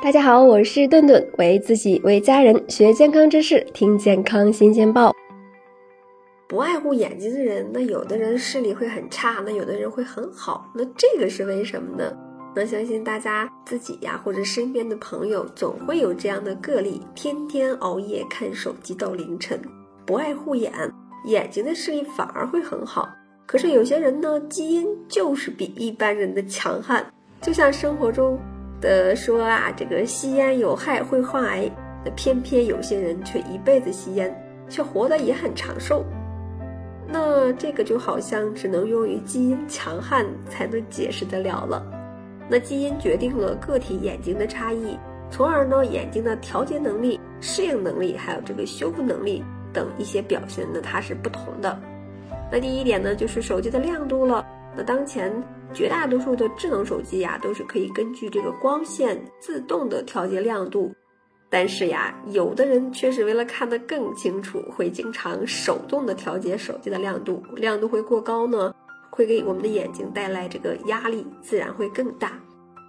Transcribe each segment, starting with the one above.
大家好，我是顿顿，为自己为家人学健康知识，听健康新鲜报。不爱护眼睛的人，那有的人视力会很差，那有的人会很好，那这个是为什么呢？那相信大家自己呀，或者身边的朋友，总会有这样的个例：天天熬夜看手机到凌晨，不爱护眼，眼睛的视力反而会很好。可是有些人呢，基因就是比一般人的强悍，就像生活中。的说啊，这个吸烟有害，会患癌。那偏偏有些人却一辈子吸烟，却活得也很长寿。那这个就好像只能用于基因强悍才能解释得了了。那基因决定了个体眼睛的差异，从而呢，眼睛的调节能力、适应能力，还有这个修复能力等一些表现呢，它是不同的。那第一点呢，就是手机的亮度了。那当前绝大多数的智能手机呀，都是可以根据这个光线自动的调节亮度，但是呀，有的人却是为了看得更清楚，会经常手动的调节手机的亮度，亮度会过高呢，会给我们的眼睛带来这个压力，自然会更大。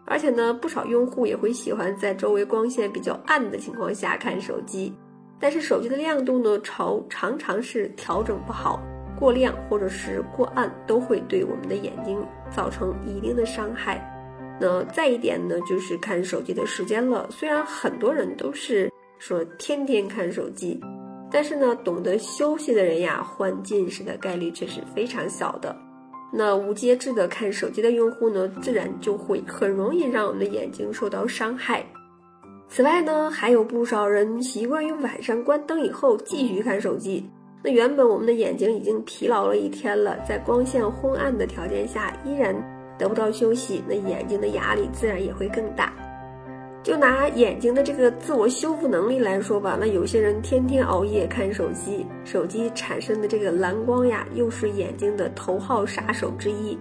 而且呢，不少用户也会喜欢在周围光线比较暗的情况下看手机，但是手机的亮度呢，朝常常是调整不好。过亮或者是过暗都会对我们的眼睛造成一定的伤害。那再一点呢，就是看手机的时间了。虽然很多人都是说天天看手机，但是呢，懂得休息的人呀，患近视的概率却是非常小的。那无节制的看手机的用户呢，自然就会很容易让我们的眼睛受到伤害。此外呢，还有不少人习惯于晚上关灯以后继续看手机。那原本我们的眼睛已经疲劳了一天了，在光线昏暗的条件下，依然得不到休息，那眼睛的压力自然也会更大。就拿眼睛的这个自我修复能力来说吧，那有些人天天熬夜看手机，手机产生的这个蓝光呀，又是眼睛的头号杀手之一。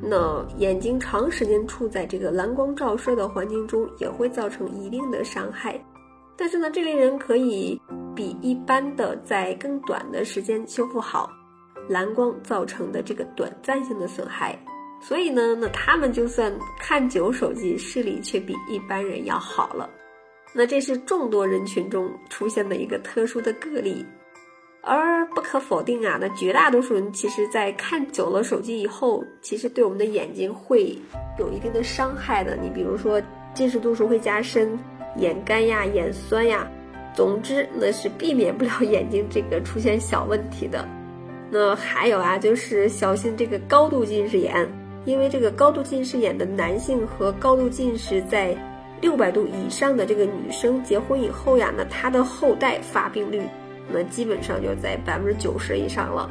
那眼睛长时间处在这个蓝光照射的环境中，也会造成一定的伤害。但是呢，这类人可以。比一般的在更短的时间修复好蓝光造成的这个短暂性的损害，所以呢，那他们就算看久手机，视力却比一般人要好了。那这是众多人群中出现的一个特殊的个例，而不可否定啊，那绝大多数人其实在看久了手机以后，其实对我们的眼睛会有一定的伤害的。你比如说近视度数会加深，眼干呀，眼酸呀。总之，那是避免不了眼睛这个出现小问题的。那还有啊，就是小心这个高度近视眼，因为这个高度近视眼的男性和高度近视在六百度以上的这个女生结婚以后呀，那她的后代发病率那基本上就在百分之九十以上了。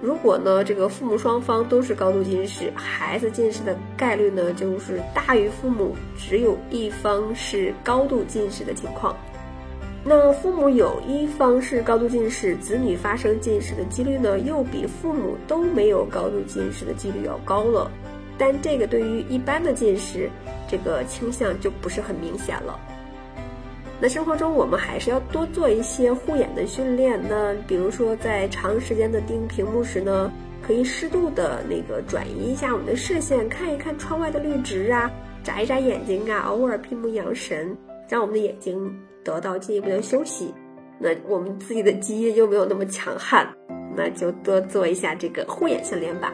如果呢，这个父母双方都是高度近视，孩子近视的概率呢就是大于父母只有一方是高度近视的情况。那父母有一方是高度近视，子女发生近视的几率呢，又比父母都没有高度近视的几率要高了。但这个对于一般的近视，这个倾向就不是很明显了。那生活中我们还是要多做一些护眼的训练。那比如说在长时间的盯屏幕时呢，可以适度的那个转移一下我们的视线，看一看窗外的绿植啊，眨一眨眼睛啊，偶尔闭目养神，让我们的眼睛。得到进一步的休息，那我们自己的基因又没有那么强悍，那就多做一下这个护眼训练吧。